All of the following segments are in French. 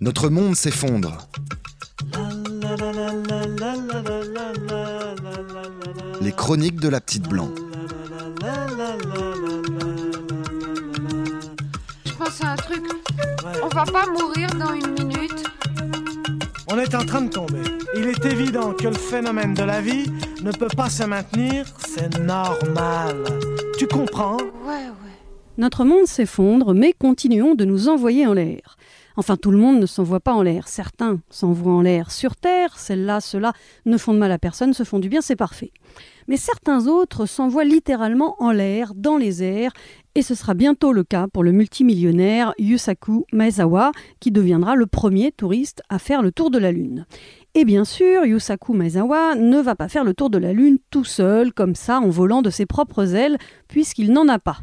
Notre monde s'effondre. Les chroniques de la petite blanc. Je pense à un truc. On va pas mourir dans une minute. On est en train de tomber. Il est évident que le phénomène de la vie ne peut pas se maintenir, c'est normal. Tu comprends? Ouais, ouais. Notre monde s'effondre, mais continuons de nous envoyer en l'air. Enfin, tout le monde ne s'envoie pas en l'air. Certains s'envoient en l'air sur Terre, celles-là, ceux-là ne font de mal à personne, se font du bien, c'est parfait. Mais certains autres s'envoient littéralement en l'air, dans les airs, et ce sera bientôt le cas pour le multimillionnaire Yusaku Maezawa, qui deviendra le premier touriste à faire le tour de la Lune. Et bien sûr, Yusaku Maezawa ne va pas faire le tour de la Lune tout seul, comme ça, en volant de ses propres ailes, puisqu'il n'en a pas.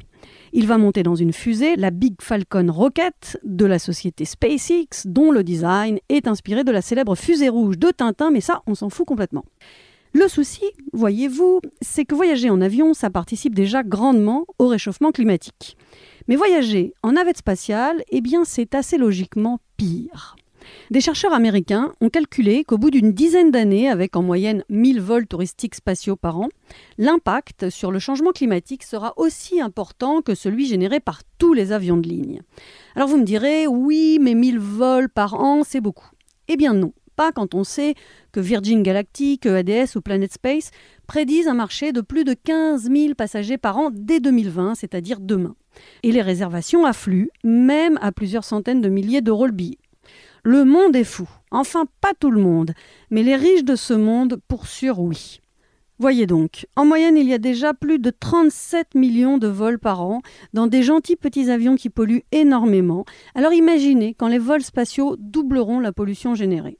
Il va monter dans une fusée, la Big Falcon Rocket de la société SpaceX, dont le design est inspiré de la célèbre fusée rouge de Tintin, mais ça, on s'en fout complètement. Le souci, voyez-vous, c'est que voyager en avion, ça participe déjà grandement au réchauffement climatique. Mais voyager en navette spatiale, eh bien, c'est assez logiquement pire. Des chercheurs américains ont calculé qu'au bout d'une dizaine d'années, avec en moyenne 1000 vols touristiques spatiaux par an, l'impact sur le changement climatique sera aussi important que celui généré par tous les avions de ligne. Alors vous me direz, oui, mais 1000 vols par an, c'est beaucoup. Eh bien non, pas quand on sait que Virgin Galactic, ADS ou Planet Space prédisent un marché de plus de 15 000 passagers par an dès 2020, c'est-à-dire demain. Et les réservations affluent, même à plusieurs centaines de milliers d'euros le billet. Le monde est fou. Enfin, pas tout le monde, mais les riches de ce monde, pour sûr, oui. Voyez donc, en moyenne, il y a déjà plus de 37 millions de vols par an dans des gentils petits avions qui polluent énormément. Alors imaginez quand les vols spatiaux doubleront la pollution générée.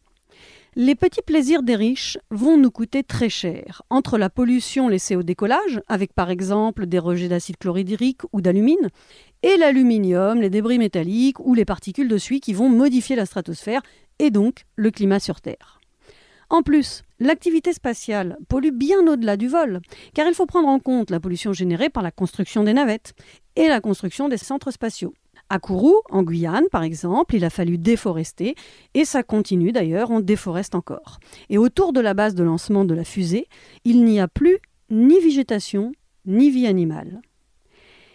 Les petits plaisirs des riches vont nous coûter très cher. Entre la pollution laissée au décollage, avec par exemple des rejets d'acide chlorhydrique ou d'alumine, et l'aluminium, les débris métalliques ou les particules de suie qui vont modifier la stratosphère et donc le climat sur Terre. En plus, l'activité spatiale pollue bien au-delà du vol, car il faut prendre en compte la pollution générée par la construction des navettes et la construction des centres spatiaux. À Kourou, en Guyane, par exemple, il a fallu déforester, et ça continue d'ailleurs, on déforeste encore. Et autour de la base de lancement de la fusée, il n'y a plus ni végétation, ni vie animale.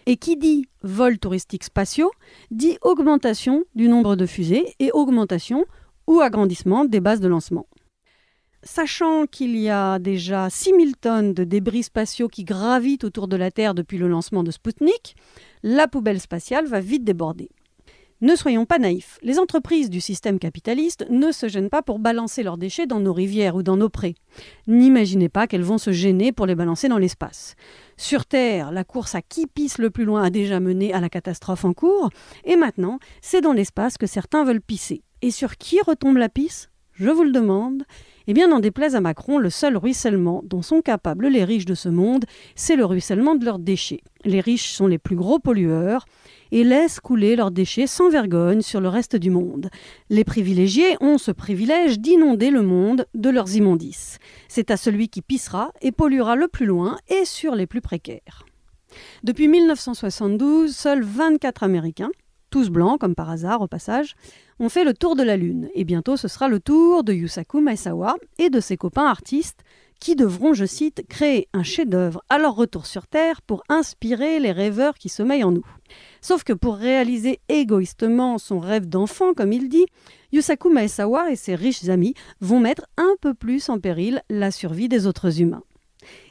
Et qui dit vol touristique spatiaux dit augmentation du nombre de fusées et augmentation ou agrandissement des bases de lancement. Sachant qu'il y a déjà 6000 tonnes de débris spatiaux qui gravitent autour de la Terre depuis le lancement de Sputnik, la poubelle spatiale va vite déborder. Ne soyons pas naïfs, les entreprises du système capitaliste ne se gênent pas pour balancer leurs déchets dans nos rivières ou dans nos prés. N'imaginez pas qu'elles vont se gêner pour les balancer dans l'espace. Sur Terre, la course à qui pisse le plus loin a déjà mené à la catastrophe en cours, et maintenant, c'est dans l'espace que certains veulent pisser. Et sur qui retombe la pisse? Je vous le demande. Eh bien, n'en déplaise à Macron, le seul ruissellement dont sont capables les riches de ce monde, c'est le ruissellement de leurs déchets. Les riches sont les plus gros pollueurs et laissent couler leurs déchets sans vergogne sur le reste du monde. Les privilégiés ont ce privilège d'inonder le monde de leurs immondices. C'est à celui qui pissera et polluera le plus loin et sur les plus précaires. Depuis 1972, seuls 24 Américains, tous blancs comme par hasard au passage, ont fait le tour de la Lune. Et bientôt ce sera le tour de Yusaku Maezawa et de ses copains artistes qui devront, je cite, créer un chef-d'œuvre à leur retour sur Terre pour inspirer les rêveurs qui sommeillent en nous. Sauf que pour réaliser égoïstement son rêve d'enfant, comme il dit, Yusaku Maezawa et ses riches amis vont mettre un peu plus en péril la survie des autres humains.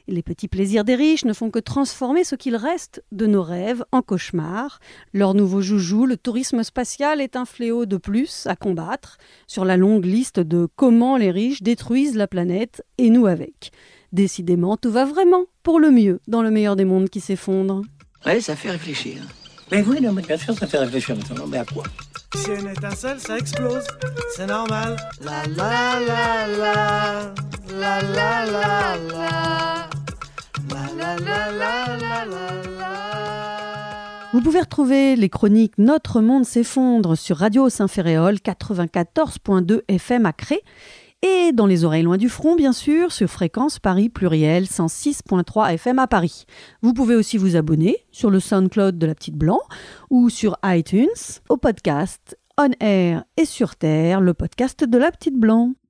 Les petits plaisirs des riches ne font que transformer ce qu'il reste de nos rêves en cauchemars. Leur nouveau joujou, le tourisme spatial, est un fléau de plus à combattre sur la longue liste de comment les riches détruisent la planète et nous avec. Décidément, tout va vraiment pour le mieux dans le meilleur des mondes qui s'effondre. Ouais, ça fait réfléchir. Mais oui, non, mais bien sûr, ça fait réfléchir maintenant. Mais à quoi? Si une étincelle, ça explose. C'est normal. La la la la. La la la la. La Vous pouvez retrouver les chroniques Notre monde s'effondre sur Radio Saint-Ferréol 94.2 FM à Cré et dans les oreilles loin du front, bien sûr, sur fréquence Paris pluriel 106.3 FM à Paris. Vous pouvez aussi vous abonner sur le SoundCloud de la Petite Blanc ou sur iTunes au podcast On Air et sur Terre, le podcast de la Petite Blanc.